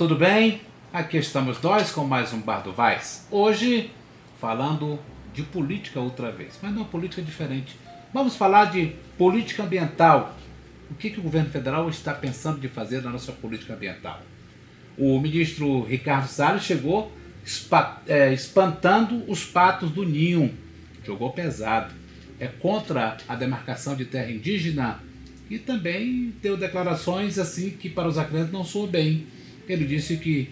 Tudo bem? Aqui estamos nós com mais um Bar do Vaz. Hoje falando de política outra vez, mas não política diferente. Vamos falar de política ambiental. O que, que o governo federal está pensando de fazer na nossa política ambiental? O ministro Ricardo Salles chegou é, espantando os patos do ninho. Jogou pesado. É contra a demarcação de terra indígena e também deu declarações assim que para os acreditos não soou bem. Ele disse que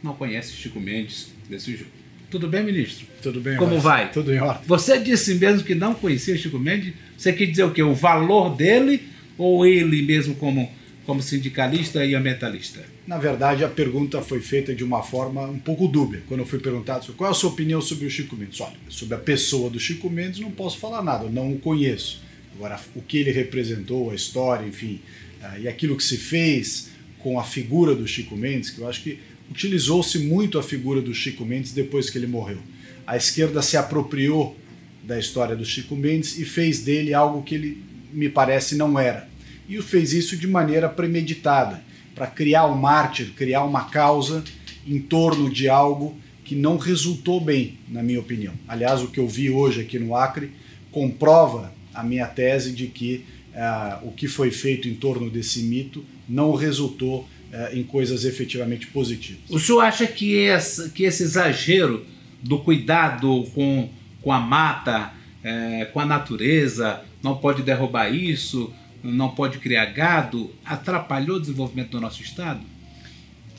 não conhece Chico Mendes desse jeito. Tudo bem, ministro? Tudo bem, Como Márcio? vai? Tudo em ordem. Você disse mesmo que não conhecia Chico Mendes? Você quer dizer o quê? O valor dele ou ele mesmo como, como sindicalista e ambientalista? Na verdade, a pergunta foi feita de uma forma um pouco dúbia. Quando eu fui perguntado qual é a sua opinião sobre o Chico Mendes. Olha, sobre a pessoa do Chico Mendes não posso falar nada, eu não o conheço. Agora, o que ele representou, a história, enfim, ah, e aquilo que se fez com a figura do Chico Mendes, que eu acho que utilizou-se muito a figura do Chico Mendes depois que ele morreu. A esquerda se apropriou da história do Chico Mendes e fez dele algo que ele, me parece, não era. E fez isso de maneira premeditada, para criar um mártir, criar uma causa em torno de algo que não resultou bem, na minha opinião. Aliás, o que eu vi hoje aqui no Acre comprova a minha tese de que ah, o que foi feito em torno desse mito não resultou ah, em coisas efetivamente positivas. O senhor acha que esse, que esse exagero do cuidado com, com a mata, eh, com a natureza, não pode derrubar isso, não pode criar gado, atrapalhou o desenvolvimento do nosso Estado?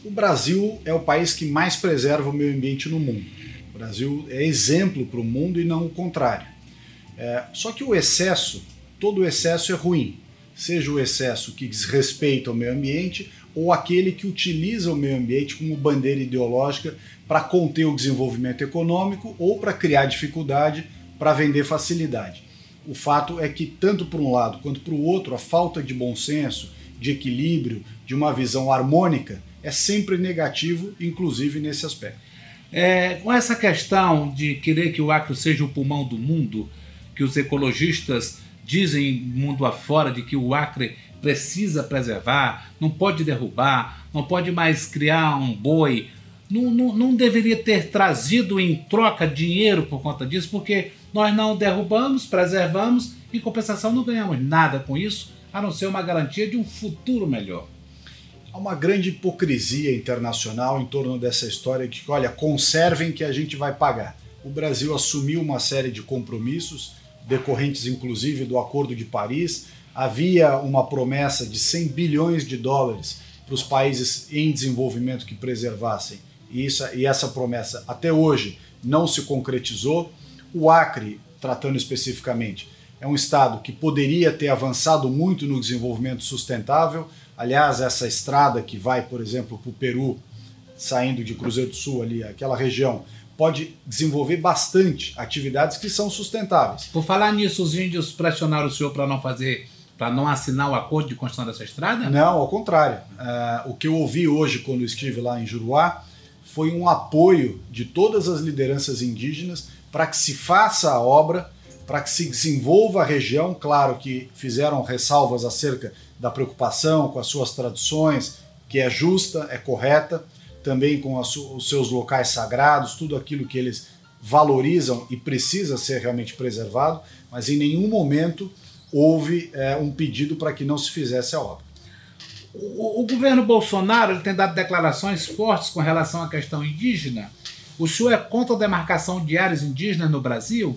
O Brasil é o país que mais preserva o meio ambiente no mundo. O Brasil é exemplo para o mundo e não o contrário. É, só que o excesso, todo o excesso é ruim. Seja o excesso que desrespeita o meio ambiente ou aquele que utiliza o meio ambiente como bandeira ideológica para conter o desenvolvimento econômico ou para criar dificuldade para vender facilidade. O fato é que, tanto por um lado quanto para o outro, a falta de bom senso, de equilíbrio, de uma visão harmônica é sempre negativo, inclusive nesse aspecto. É, com essa questão de querer que o Acre seja o pulmão do mundo, que os ecologistas dizem mundo afora de que o Acre precisa preservar, não pode derrubar, não pode mais criar um boi, não, não, não deveria ter trazido em troca dinheiro por conta disso, porque nós não derrubamos, preservamos, em compensação não ganhamos nada com isso, a não ser uma garantia de um futuro melhor. Há uma grande hipocrisia internacional em torno dessa história de que, olha, conservem que a gente vai pagar. O Brasil assumiu uma série de compromissos, decorrentes inclusive do Acordo de Paris. Havia uma promessa de 100 bilhões de dólares para os países em desenvolvimento que preservassem. E, isso, e essa promessa até hoje não se concretizou. O Acre, tratando especificamente, é um estado que poderia ter avançado muito no desenvolvimento sustentável. Aliás, essa estrada que vai, por exemplo, para o Peru, saindo de Cruzeiro do Sul, ali, aquela região, pode desenvolver bastante atividades que são sustentáveis. Por falar nisso, os índios pressionaram o senhor para não fazer, para não assinar o acordo de construção dessa estrada? Não, ao contrário. Uh, o que eu ouvi hoje quando estive lá em Juruá foi um apoio de todas as lideranças indígenas para que se faça a obra, para que se desenvolva a região. Claro que fizeram ressalvas acerca da preocupação com as suas tradições, que é justa, é correta, também com os seus locais sagrados, tudo aquilo que eles valorizam e precisa ser realmente preservado, mas em nenhum momento houve é, um pedido para que não se fizesse a obra. O, o governo Bolsonaro ele tem dado declarações fortes com relação à questão indígena. O senhor é contra a demarcação de áreas indígenas no Brasil?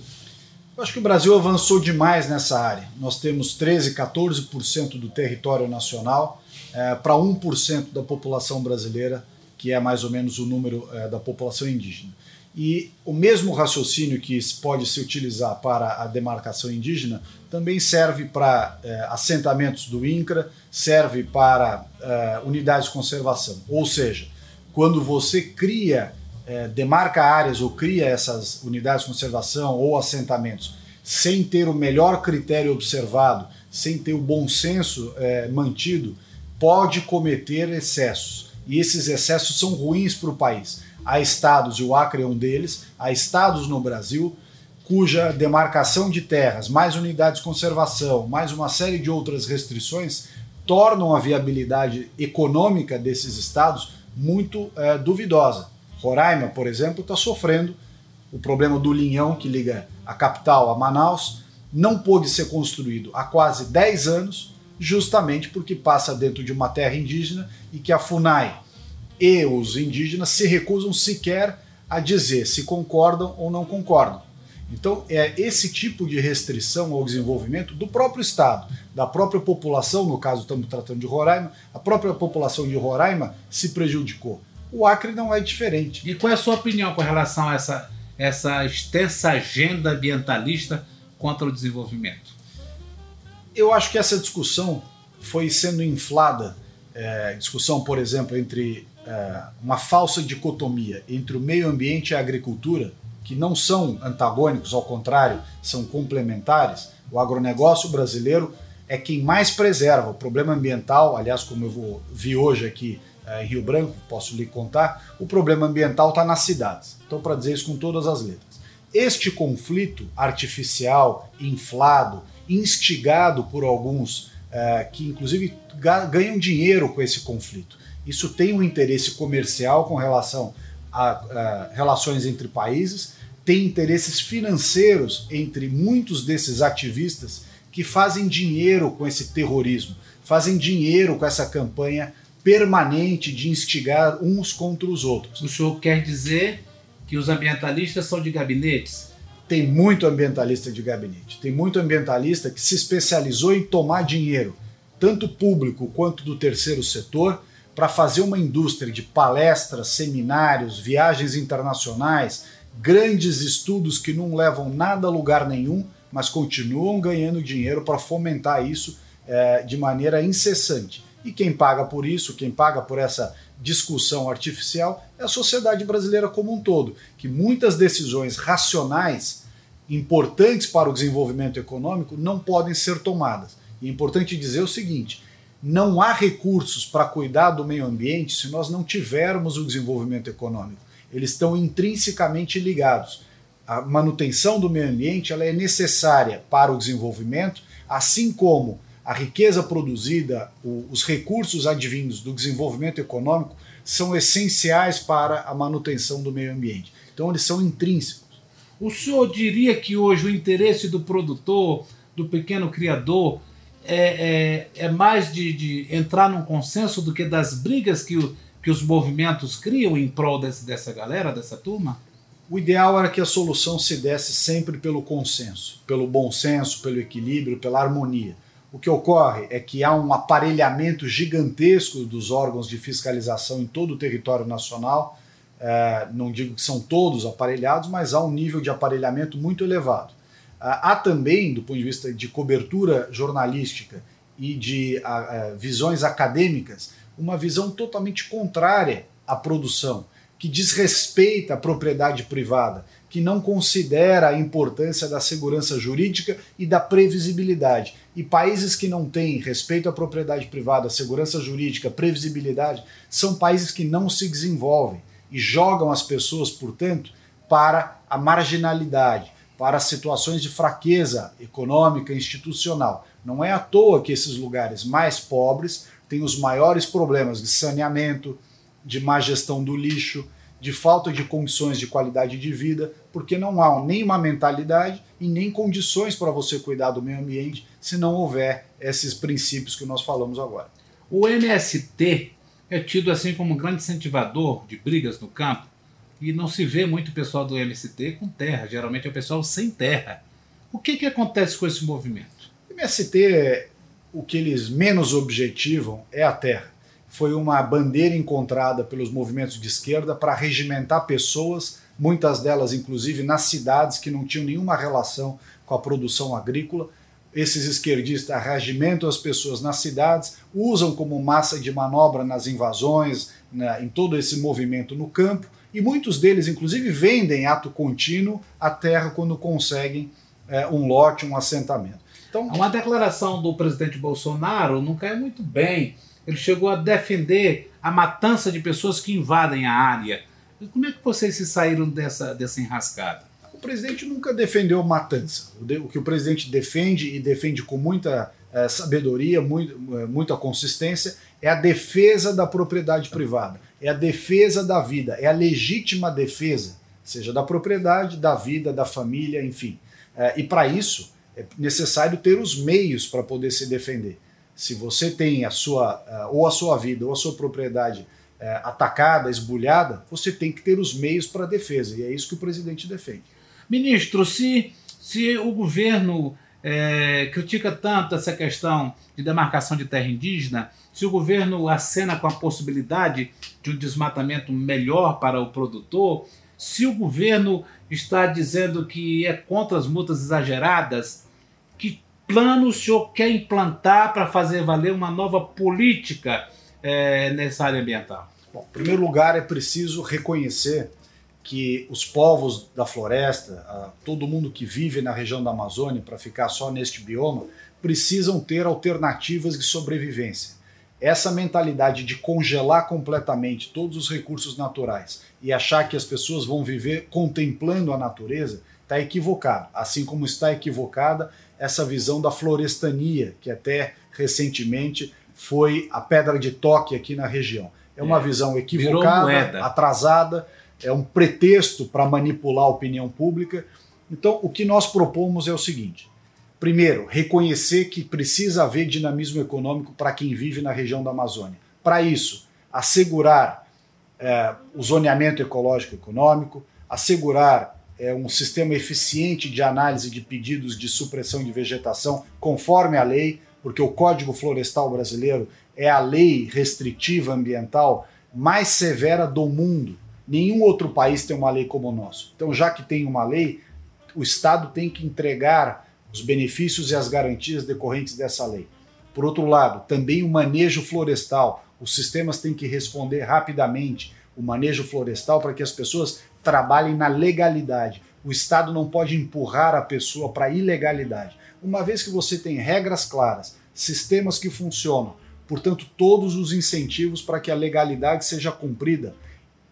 Eu acho que o Brasil avançou demais nessa área. Nós temos 13, 14% do território nacional é, para 1% da população brasileira, que é mais ou menos o número é, da população indígena. E o mesmo raciocínio que pode se utilizar para a demarcação indígena também serve para é, assentamentos do INCRA, serve para é, unidades de conservação. Ou seja, quando você cria, demarca áreas ou cria essas unidades de conservação ou assentamentos sem ter o melhor critério observado, sem ter o bom senso mantido, pode cometer excessos. E esses excessos são ruins para o país. Há estados, e o Acre é um deles, há estados no Brasil cuja demarcação de terras, mais unidades de conservação, mais uma série de outras restrições, tornam a viabilidade econômica desses estados muito é, duvidosa. Roraima, por exemplo, está sofrendo o problema do linhão que liga a capital a Manaus, não pôde ser construído há quase 10 anos, justamente porque passa dentro de uma terra indígena e que a FUNAI e os indígenas se recusam sequer a dizer se concordam ou não concordam. Então, é esse tipo de restrição ao desenvolvimento do próprio Estado, da própria população, no caso estamos tratando de Roraima, a própria população de Roraima se prejudicou. O Acre não é diferente. E qual é a sua opinião com relação a essa, essa extensa agenda ambientalista contra o desenvolvimento? Eu acho que essa discussão foi sendo inflada é, discussão, por exemplo, entre é, uma falsa dicotomia entre o meio ambiente e a agricultura, que não são antagônicos, ao contrário, são complementares. O agronegócio brasileiro é quem mais preserva o problema ambiental. Aliás, como eu vou, vi hoje aqui é, em Rio Branco, posso lhe contar, o problema ambiental está nas cidades. Então, para dizer isso com todas as letras. Este conflito artificial, inflado, instigado por alguns é, que, inclusive, ganham dinheiro com esse conflito. Isso tem um interesse comercial com relação a, a relações entre países, tem interesses financeiros entre muitos desses ativistas que fazem dinheiro com esse terrorismo, fazem dinheiro com essa campanha permanente de instigar uns contra os outros. O senhor quer dizer que os ambientalistas são de gabinetes? Tem muito ambientalista de gabinete, tem muito ambientalista que se especializou em tomar dinheiro, tanto público quanto do terceiro setor, para fazer uma indústria de palestras, seminários, viagens internacionais, grandes estudos que não levam nada a lugar nenhum, mas continuam ganhando dinheiro para fomentar isso é, de maneira incessante. E quem paga por isso, quem paga por essa discussão artificial, é a sociedade brasileira como um todo, que muitas decisões racionais importantes para o desenvolvimento econômico não podem ser tomadas. E é importante dizer o seguinte: não há recursos para cuidar do meio ambiente se nós não tivermos o desenvolvimento econômico eles estão intrinsecamente ligados. A manutenção do meio ambiente ela é necessária para o desenvolvimento, assim como a riqueza produzida, os recursos advindos do desenvolvimento econômico são essenciais para a manutenção do meio ambiente. Então, eles são intrínsecos. O senhor diria que hoje o interesse do produtor, do pequeno criador, é, é, é mais de, de, entrar num consenso do que das brigas que o, que os movimentos criam em prol desse, dessa galera, dessa turma? O ideal era que a solução se desse sempre pelo consenso, pelo bom senso, pelo equilíbrio, pela harmonia. O que ocorre é que há um aparelhamento gigantesco dos órgãos de fiscalização em todo o território nacional. É, não digo que são todos aparelhados, mas há um nível de aparelhamento muito elevado. Há também, do ponto de vista de cobertura jornalística e de visões acadêmicas, uma visão totalmente contrária à produção, que desrespeita a propriedade privada, que não considera a importância da segurança jurídica e da previsibilidade. E países que não têm respeito à propriedade privada, segurança jurídica, previsibilidade, são países que não se desenvolvem e jogam as pessoas, portanto, para a marginalidade, para situações de fraqueza econômica institucional. Não é à toa que esses lugares mais pobres tem os maiores problemas de saneamento, de má gestão do lixo, de falta de condições de qualidade de vida, porque não há nem uma mentalidade e nem condições para você cuidar do meio ambiente se não houver esses princípios que nós falamos agora. O MST é tido assim como um grande incentivador de brigas no campo e não se vê muito pessoal do MST com terra, geralmente é o pessoal sem terra. O que, que acontece com esse movimento? O MST, o que eles menos objetivam é a terra. Foi uma bandeira encontrada pelos movimentos de esquerda para regimentar pessoas, muitas delas inclusive nas cidades que não tinham nenhuma relação com a produção agrícola. Esses esquerdistas regimentam as pessoas nas cidades, usam como massa de manobra nas invasões, né, em todo esse movimento no campo, e muitos deles, inclusive, vendem ato contínuo a terra quando conseguem é, um lote, um assentamento. Então, uma declaração do presidente Bolsonaro não cai muito bem. Ele chegou a defender a matança de pessoas que invadem a área. Como é que vocês se saíram dessa, dessa enrascada? O presidente nunca defendeu matança. O que o presidente defende e defende com muita é, sabedoria, muito, é, muita consistência, é a defesa da propriedade privada, é a defesa da vida, é a legítima defesa, seja da propriedade, da vida, da família, enfim. É, e para isso é necessário ter os meios para poder se defender. Se você tem a sua, é, ou a sua vida ou a sua propriedade é, atacada, esbulhada, você tem que ter os meios para a defesa. E é isso que o presidente defende. Ministro, se, se o governo é, critica tanto essa questão de demarcação de terra indígena, se o governo acena com a possibilidade de um desmatamento melhor para o produtor, se o governo está dizendo que é contra as multas exageradas, plano o senhor quer implantar para fazer valer uma nova política é, nessa área ambiental? Bom, em primeiro lugar, é preciso reconhecer que os povos da floresta, todo mundo que vive na região da Amazônia, para ficar só neste bioma, precisam ter alternativas de sobrevivência. Essa mentalidade de congelar completamente todos os recursos naturais e achar que as pessoas vão viver contemplando a natureza está equivocado, assim como está equivocada essa visão da florestania, que até recentemente foi a pedra de toque aqui na região. É uma é, visão equivocada, atrasada é um pretexto para manipular a opinião pública. Então, o que nós propomos é o seguinte: primeiro, reconhecer que precisa haver dinamismo econômico para quem vive na região da Amazônia. Para isso, assegurar é, o zoneamento ecológico econômico, assegurar é, um sistema eficiente de análise de pedidos de supressão de vegetação conforme a lei, porque o Código Florestal Brasileiro é a lei restritiva ambiental mais severa do mundo. Nenhum outro país tem uma lei como o nosso. Então, já que tem uma lei, o Estado tem que entregar os benefícios e as garantias decorrentes dessa lei. Por outro lado, também o manejo florestal. Os sistemas têm que responder rapidamente o manejo florestal para que as pessoas trabalhem na legalidade. O Estado não pode empurrar a pessoa para a ilegalidade. Uma vez que você tem regras claras, sistemas que funcionam, portanto, todos os incentivos para que a legalidade seja cumprida,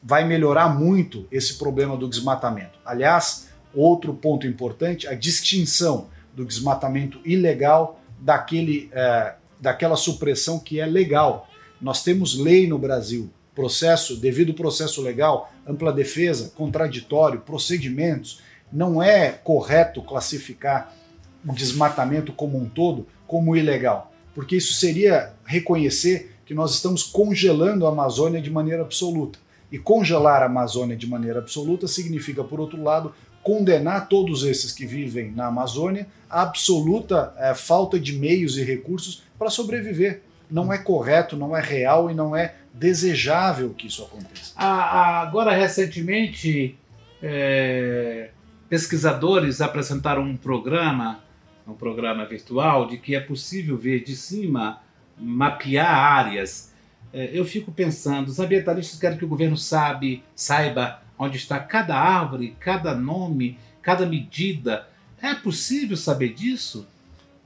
vai melhorar muito esse problema do desmatamento. Aliás, outro ponto importante, a distinção do desmatamento ilegal daquele, é, daquela supressão que é legal. Nós temos lei no Brasil, processo, devido processo legal, ampla defesa, contraditório, procedimentos. Não é correto classificar o desmatamento como um todo como ilegal, porque isso seria reconhecer que nós estamos congelando a Amazônia de maneira absoluta. E congelar a Amazônia de maneira absoluta significa, por outro lado, condenar todos esses que vivem na Amazônia à absoluta é, falta de meios e recursos para sobreviver. Não é correto, não é real e não é desejável que isso aconteça. Agora, recentemente, é, pesquisadores apresentaram um programa, um programa virtual, de que é possível ver de cima, mapear áreas é, eu fico pensando, os ambientalistas querem que o governo sabe, saiba onde está cada árvore, cada nome, cada medida. É possível saber disso?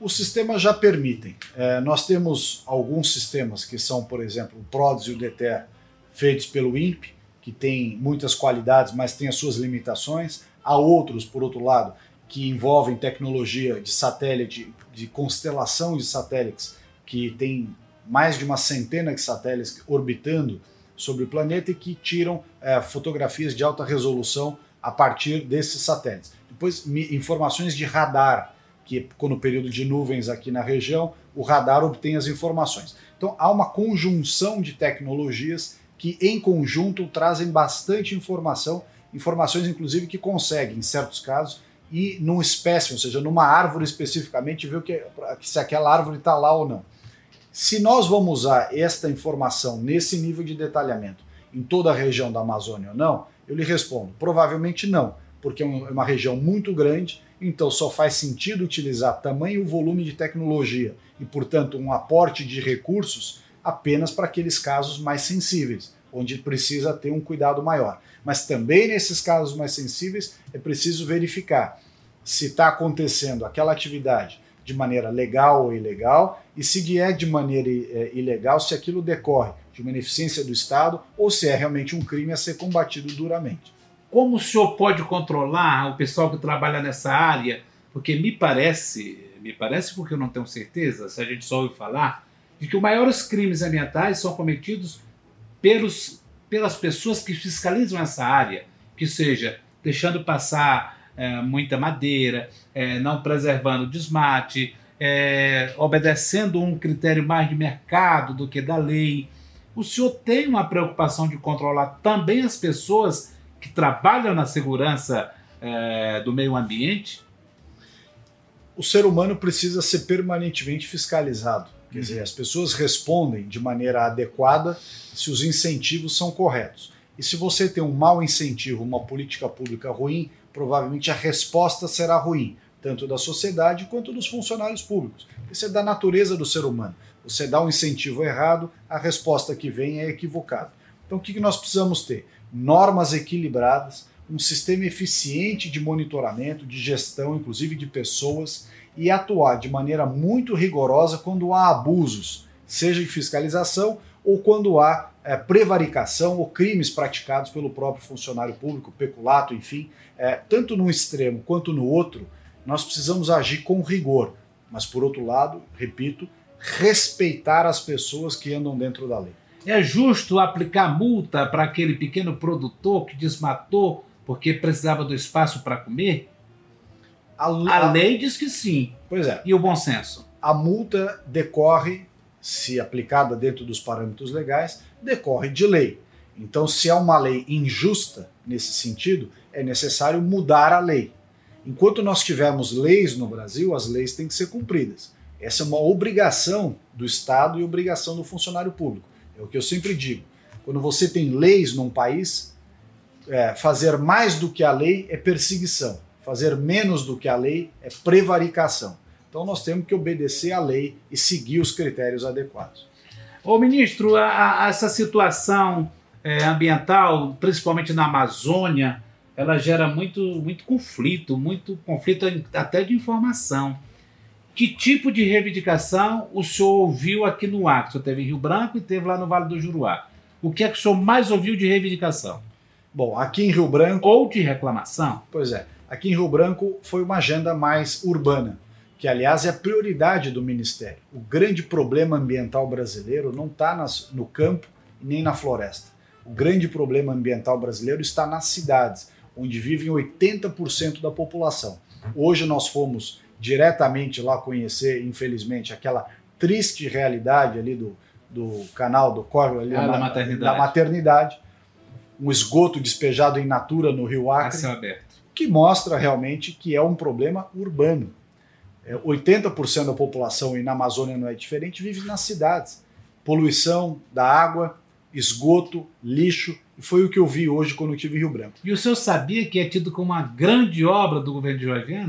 Os sistemas já permitem. É, nós temos alguns sistemas que são, por exemplo, o PRODES e o DETER, feitos pelo INPE, que tem muitas qualidades, mas tem as suas limitações. Há outros, por outro lado, que envolvem tecnologia de satélite, de constelação de satélites, que tem mais de uma centena de satélites orbitando sobre o planeta e que tiram é, fotografias de alta resolução a partir desses satélites. Depois, informações de radar, que no período de nuvens aqui na região, o radar obtém as informações. Então, há uma conjunção de tecnologias que, em conjunto, trazem bastante informação, informações, inclusive, que conseguem, em certos casos, e num espécime, ou seja, numa árvore especificamente, ver o que, se aquela árvore está lá ou não. Se nós vamos usar esta informação nesse nível de detalhamento em toda a região da Amazônia ou não, eu lhe respondo: provavelmente não, porque é uma região muito grande, então só faz sentido utilizar tamanho e volume de tecnologia e, portanto, um aporte de recursos apenas para aqueles casos mais sensíveis, onde precisa ter um cuidado maior. Mas também nesses casos mais sensíveis é preciso verificar se está acontecendo aquela atividade de maneira legal ou ilegal e se é de maneira é, ilegal, se aquilo decorre de uma ineficiência do Estado ou se é realmente um crime a ser combatido duramente. Como o senhor pode controlar o pessoal que trabalha nessa área? Porque me parece, me parece porque eu não tenho certeza, se a gente só ouve falar, de que os maiores crimes ambientais são cometidos pelos, pelas pessoas que fiscalizam essa área, que seja deixando passar é, muita madeira, é, não preservando o desmate, é, obedecendo um critério mais de mercado do que da lei. O senhor tem uma preocupação de controlar também as pessoas que trabalham na segurança é, do meio ambiente? O ser humano precisa ser permanentemente fiscalizado. Quer uhum. dizer, as pessoas respondem de maneira adequada se os incentivos são corretos. E se você tem um mau incentivo, uma política pública ruim, provavelmente a resposta será ruim, tanto da sociedade quanto dos funcionários públicos. Isso é da natureza do ser humano. Você dá um incentivo errado, a resposta que vem é equivocada. Então o que nós precisamos ter? Normas equilibradas, um sistema eficiente de monitoramento, de gestão, inclusive de pessoas, e atuar de maneira muito rigorosa quando há abusos, seja em fiscalização ou quando há é, prevaricação ou crimes praticados pelo próprio funcionário público, peculato, enfim, é, tanto num extremo quanto no outro, nós precisamos agir com rigor. Mas, por outro lado, repito, respeitar as pessoas que andam dentro da lei. É justo aplicar multa para aquele pequeno produtor que desmatou porque precisava do espaço para comer? A, a, lei diz que sim. Pois é. E o bom senso? A multa decorre, se aplicada dentro dos parâmetros legais, decorre de lei. Então, se é uma lei injusta nesse sentido, é necessário mudar a lei. Enquanto nós tivermos leis no Brasil, as leis têm que ser cumpridas. Essa é uma obrigação do Estado e obrigação do funcionário público. É o que eu sempre digo. Quando você tem leis num país, é, fazer mais do que a lei é perseguição. Fazer menos do que a lei é prevaricação. Então nós temos que obedecer à lei e seguir os critérios adequados. Ô ministro, a, a, essa situação é, ambiental, principalmente na Amazônia, ela gera muito, muito conflito, muito conflito até de informação. Que tipo de reivindicação o senhor ouviu aqui no Acre? O senhor teve em Rio Branco e teve lá no Vale do Juruá. O que é que o senhor mais ouviu de reivindicação? Bom, aqui em Rio Branco. Ou de reclamação? Pois é. Aqui em Rio Branco foi uma agenda mais urbana, que aliás é a prioridade do Ministério. O grande problema ambiental brasileiro não está no campo nem na floresta. O grande problema ambiental brasileiro está nas cidades, onde vivem 80% da população. Hoje nós fomos diretamente lá conhecer, infelizmente, aquela triste realidade ali do, do canal do Córrego, ali ah, na, da, maternidade. da maternidade, um esgoto despejado em natura no Rio Acre, que mostra realmente que é um problema urbano. É, 80% da população, e na Amazônia não é diferente, vive nas cidades. Poluição da água, esgoto, lixo, e foi o que eu vi hoje quando eu estive em Rio Branco. E o senhor sabia que é tido como uma grande obra do governo de? É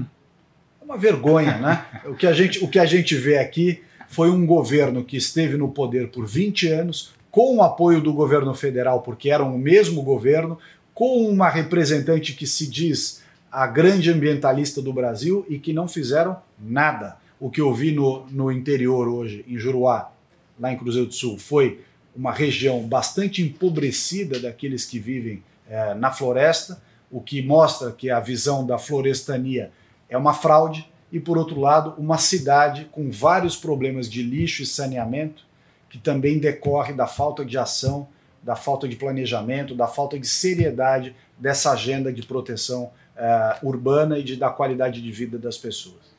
uma vergonha, né? o, que a gente, o que a gente vê aqui foi um governo que esteve no poder por 20 anos, com o apoio do governo federal, porque eram o mesmo governo, com uma representante que se diz a grande ambientalista do Brasil e que não fizeram nada. O que eu vi no, no interior hoje, em Juruá, lá em Cruzeiro do Sul, foi uma região bastante empobrecida daqueles que vivem é, na floresta, o que mostra que a visão da florestania é uma fraude, e por outro lado, uma cidade com vários problemas de lixo e saneamento, que também decorre da falta de ação, da falta de planejamento, da falta de seriedade dessa agenda de proteção é, urbana e de, da qualidade de vida das pessoas.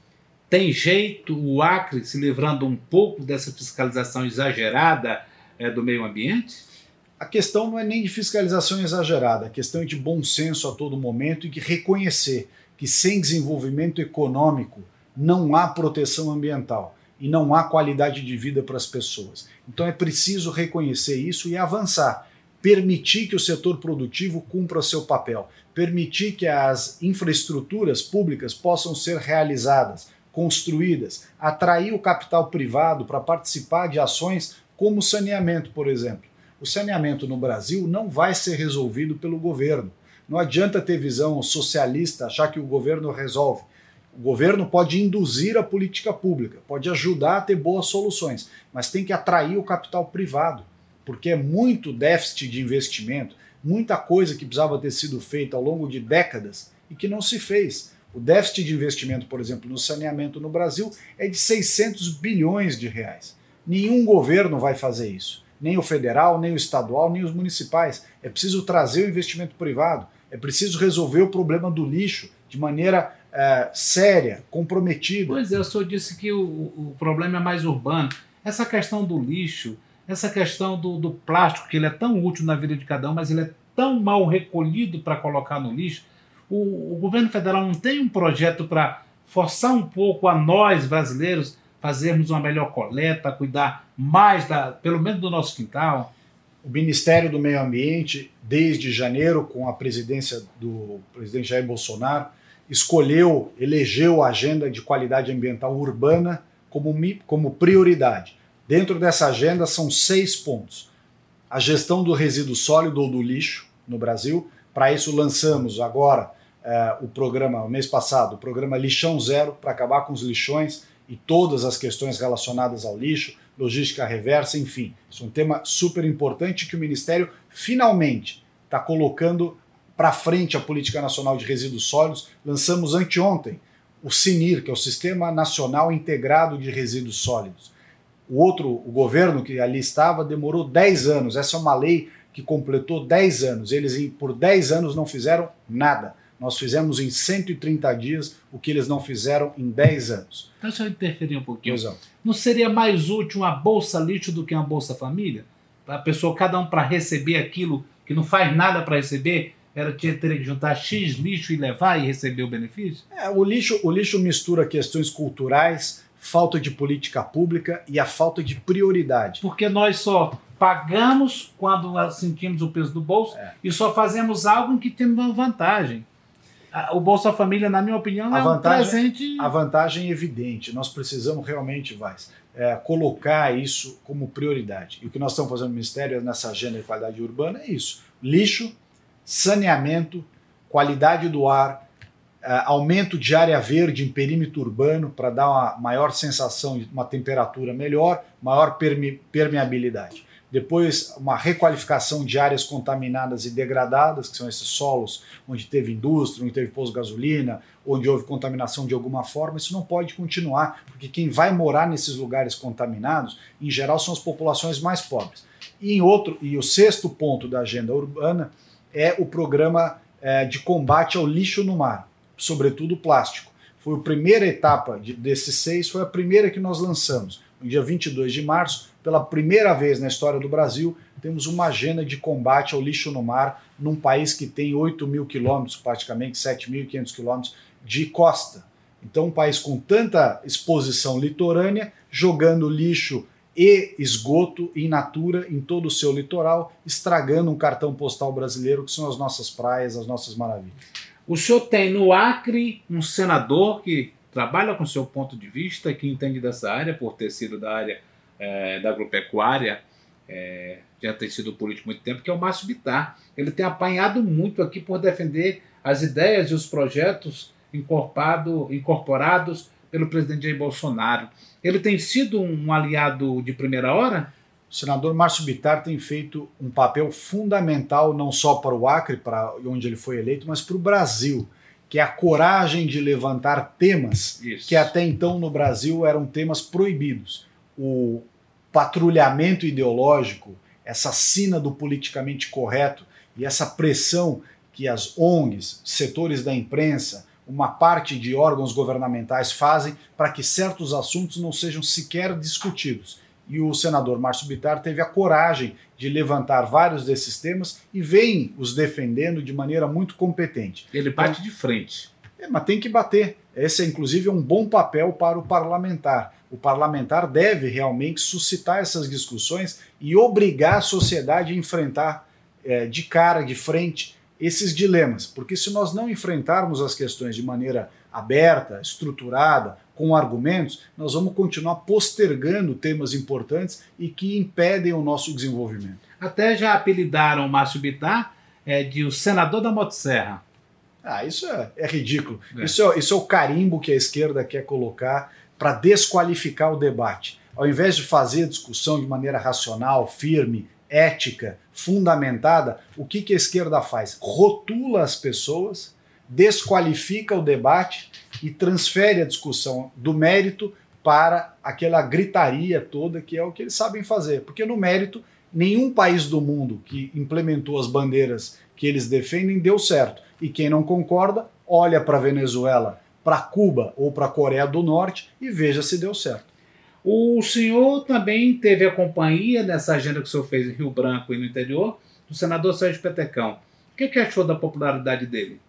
Tem jeito o Acre se livrando um pouco dessa fiscalização exagerada é, do meio ambiente? A questão não é nem de fiscalização exagerada, a questão é de bom senso a todo momento e de reconhecer que sem desenvolvimento econômico não há proteção ambiental e não há qualidade de vida para as pessoas. Então é preciso reconhecer isso e avançar, permitir que o setor produtivo cumpra seu papel, permitir que as infraestruturas públicas possam ser realizadas, construídas, atrair o capital privado para participar de ações como saneamento, por exemplo. O saneamento no Brasil não vai ser resolvido pelo governo. Não adianta ter visão socialista, achar que o governo resolve. O governo pode induzir a política pública, pode ajudar a ter boas soluções, mas tem que atrair o capital privado, porque é muito déficit de investimento, muita coisa que precisava ter sido feita ao longo de décadas e que não se fez. O déficit de investimento, por exemplo, no saneamento no Brasil é de 600 bilhões de reais. Nenhum governo vai fazer isso, nem o federal, nem o estadual, nem os municipais. É preciso trazer o investimento privado, é preciso resolver o problema do lixo de maneira é, séria, comprometida. Pois é, o senhor disse que o, o problema é mais urbano. Essa questão do lixo, essa questão do, do plástico, que ele é tão útil na vida de cada um, mas ele é tão mal recolhido para colocar no lixo. O, o governo federal não tem um projeto para forçar um pouco a nós brasileiros fazermos uma melhor coleta, cuidar mais da, pelo menos do nosso quintal. O Ministério do Meio Ambiente, desde janeiro, com a presidência do presidente Jair Bolsonaro, escolheu, elegeu a agenda de qualidade ambiental urbana como, como prioridade. Dentro dessa agenda são seis pontos. A gestão do resíduo sólido ou do lixo no Brasil. Para isso lançamos agora eh, o programa, mês passado, o programa Lixão Zero, para acabar com os lixões e todas as questões relacionadas ao lixo, logística reversa, enfim. Isso é um tema super importante que o Ministério finalmente está colocando para frente a Política Nacional de Resíduos Sólidos. Lançamos anteontem o CINIR, que é o Sistema Nacional Integrado de Resíduos Sólidos. O outro, o governo que ali estava, demorou 10 anos. Essa é uma lei que completou 10 anos. Eles, por 10 anos, não fizeram nada. Nós fizemos em 130 dias o que eles não fizeram em 10 anos. Então, deixa eu interferir um pouquinho. Exato. Não seria mais útil uma bolsa lixo do que uma bolsa família? Para a pessoa, cada um, para receber aquilo que não faz nada para receber? Era ter que juntar X lixo e levar e receber o benefício? É, o lixo, o lixo mistura questões culturais, falta de política pública e a falta de prioridade. Porque nós só pagamos quando sentimos o peso do bolso é. e só fazemos algo em que temos uma vantagem. O Bolsa Família, na minha opinião, a é vantagem, um presente. A vantagem é evidente. Nós precisamos realmente, Vaz, é, colocar isso como prioridade. E o que nós estamos fazendo no Ministério nessa agenda de qualidade urbana é isso: lixo, saneamento, qualidade do ar, uh, aumento de área verde em perímetro urbano para dar uma maior sensação de uma temperatura melhor, maior perme permeabilidade. Depois, uma requalificação de áreas contaminadas e degradadas, que são esses solos onde teve indústria, onde teve posto de gasolina, onde houve contaminação de alguma forma. Isso não pode continuar, porque quem vai morar nesses lugares contaminados, em geral, são as populações mais pobres. E, em outro, e o sexto ponto da agenda urbana é o programa é, de combate ao lixo no mar, sobretudo plástico. Foi a primeira etapa de, desses seis, foi a primeira que nós lançamos. Dia 22 de março, pela primeira vez na história do Brasil, temos uma agenda de combate ao lixo no mar num país que tem 8 mil quilômetros, praticamente 7.500 quilômetros de costa. Então, um país com tanta exposição litorânea, jogando lixo e esgoto in natura em todo o seu litoral, estragando um cartão postal brasileiro que são as nossas praias, as nossas maravilhas. O senhor tem no Acre um senador que trabalha com seu ponto de vista, que entende dessa área, por ter sido da área é, da agropecuária, é, já tem sido político muito tempo, que é o Márcio Bittar. Ele tem apanhado muito aqui por defender as ideias e os projetos incorporados pelo presidente Jair Bolsonaro. Ele tem sido um aliado de primeira hora? O senador Márcio Bittar tem feito um papel fundamental não só para o Acre, para onde ele foi eleito, mas para o Brasil, que é a coragem de levantar temas Isso. que até então no Brasil eram temas proibidos. O patrulhamento ideológico, essa sina do politicamente correto e essa pressão que as ONGs, setores da imprensa, uma parte de órgãos governamentais fazem para que certos assuntos não sejam sequer discutidos. E o senador Márcio Bittar teve a coragem de levantar vários desses temas e vem os defendendo de maneira muito competente. Ele bate então, de frente. É, mas tem que bater. Esse é, inclusive, um bom papel para o parlamentar. O parlamentar deve realmente suscitar essas discussões e obrigar a sociedade a enfrentar é, de cara, de frente, esses dilemas. Porque se nós não enfrentarmos as questões de maneira aberta, estruturada, com argumentos, nós vamos continuar postergando temas importantes e que impedem o nosso desenvolvimento. Até já apelidaram o Márcio Bittar é, de o senador da Motosserra. Ah, isso é, é ridículo. É. Isso, é, isso é o carimbo que a esquerda quer colocar para desqualificar o debate. Ao invés de fazer a discussão de maneira racional, firme, ética, fundamentada, o que, que a esquerda faz? Rotula as pessoas, desqualifica o debate e transfere a discussão do mérito para aquela gritaria toda que é o que eles sabem fazer. Porque no mérito, nenhum país do mundo que implementou as bandeiras que eles defendem deu certo. E quem não concorda, olha para a Venezuela, para Cuba ou para a Coreia do Norte e veja se deu certo. O senhor também teve a companhia nessa agenda que o senhor fez em Rio Branco e no interior, do senador Sérgio Petecão. O que, que achou da popularidade dele?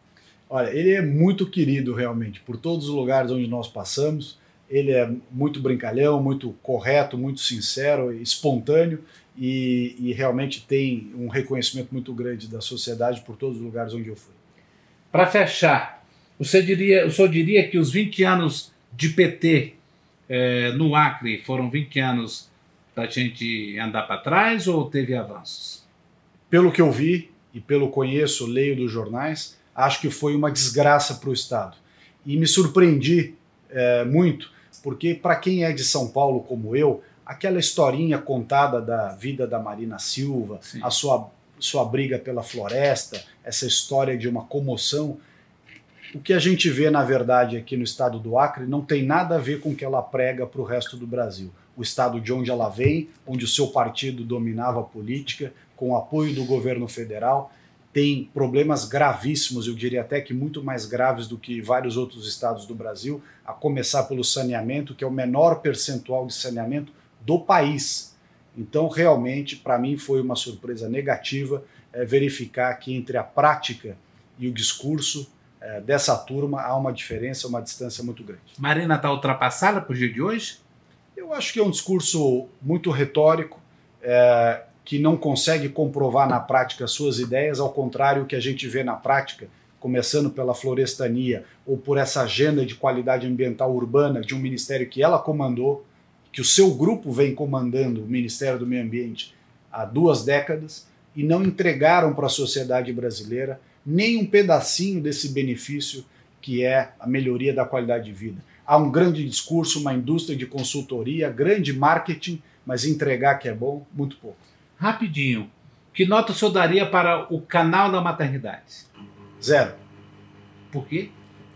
Olha, ele é muito querido realmente por todos os lugares onde nós passamos. Ele é muito brincalhão, muito correto, muito sincero, espontâneo e, e realmente tem um reconhecimento muito grande da sociedade por todos os lugares onde eu fui. Para fechar, você diria, o senhor diria que os 20 anos de PT é, no Acre foram 20 anos para a gente andar para trás ou teve avanços? Pelo que eu vi e pelo conheço, leio dos jornais, acho que foi uma desgraça para o Estado. E me surpreendi é, muito, porque para quem é de São Paulo como eu, aquela historinha contada da vida da Marina Silva, Sim. a sua, sua briga pela floresta, essa história de uma comoção, o que a gente vê, na verdade, aqui no estado do Acre não tem nada a ver com o que ela prega para o resto do Brasil. O estado de onde ela vem, onde o seu partido dominava a política, com o apoio do governo federal, tem problemas gravíssimos, eu diria até que muito mais graves do que vários outros estados do Brasil, a começar pelo saneamento, que é o menor percentual de saneamento do país. Então, realmente, para mim foi uma surpresa negativa é, verificar que entre a prática e o discurso é, dessa turma há uma diferença, uma distância muito grande. Marina está ultrapassada para o dia de hoje? Eu acho que é um discurso muito retórico, é, que não consegue comprovar na prática suas ideias, ao contrário que a gente vê na prática, começando pela florestania ou por essa agenda de qualidade ambiental urbana de um ministério que ela comandou, que o seu grupo vem comandando, o Ministério do Meio Ambiente, há duas décadas, e não entregaram para a sociedade brasileira nem um pedacinho desse benefício que é a melhoria da qualidade de vida. Há um grande discurso, uma indústria de consultoria, grande marketing, mas entregar que é bom, muito pouco. Rapidinho, que nota o senhor daria para o canal da maternidade? Zero. Por quê?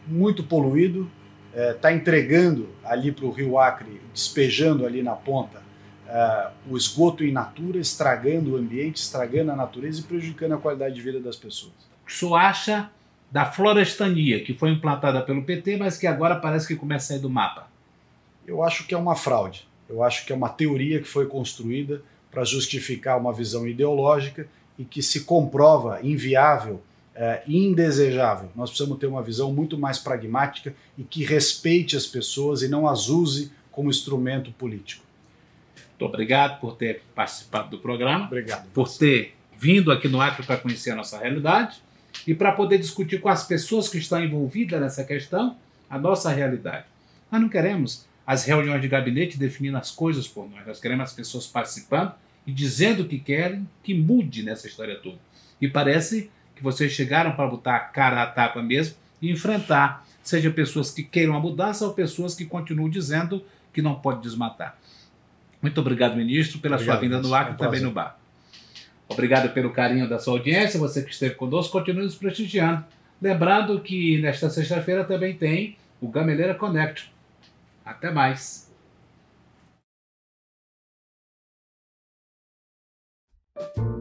Muito poluído, está é, entregando ali para o Rio Acre, despejando ali na ponta é, o esgoto in natura, estragando o ambiente, estragando a natureza e prejudicando a qualidade de vida das pessoas o senhor acha da florestania, que foi implantada pelo PT, mas que agora parece que começa a sair do mapa? Eu acho que é uma fraude. Eu acho que é uma teoria que foi construída para justificar uma visão ideológica e que se comprova inviável é, indesejável. Nós precisamos ter uma visão muito mais pragmática e que respeite as pessoas e não as use como instrumento político. Muito obrigado por ter participado do programa. Obrigado. Por ter vindo aqui no Acre para conhecer a nossa realidade e para poder discutir com as pessoas que estão envolvidas nessa questão a nossa realidade. Nós não queremos as reuniões de gabinete definindo as coisas por nós, nós queremos as pessoas participando e dizendo o que querem que mude nessa história toda. E parece que vocês chegaram para botar a cara à tapa mesmo e enfrentar, seja pessoas que queiram a mudança ou pessoas que continuam dizendo que não pode desmatar. Muito obrigado, ministro, pela obrigado, sua vinda no Acre e também no bar. Obrigado pelo carinho da sua audiência, você que esteve conosco, continue nos prestigiando. Lembrando que nesta sexta-feira também tem o Gameleira Connect. Até mais. thank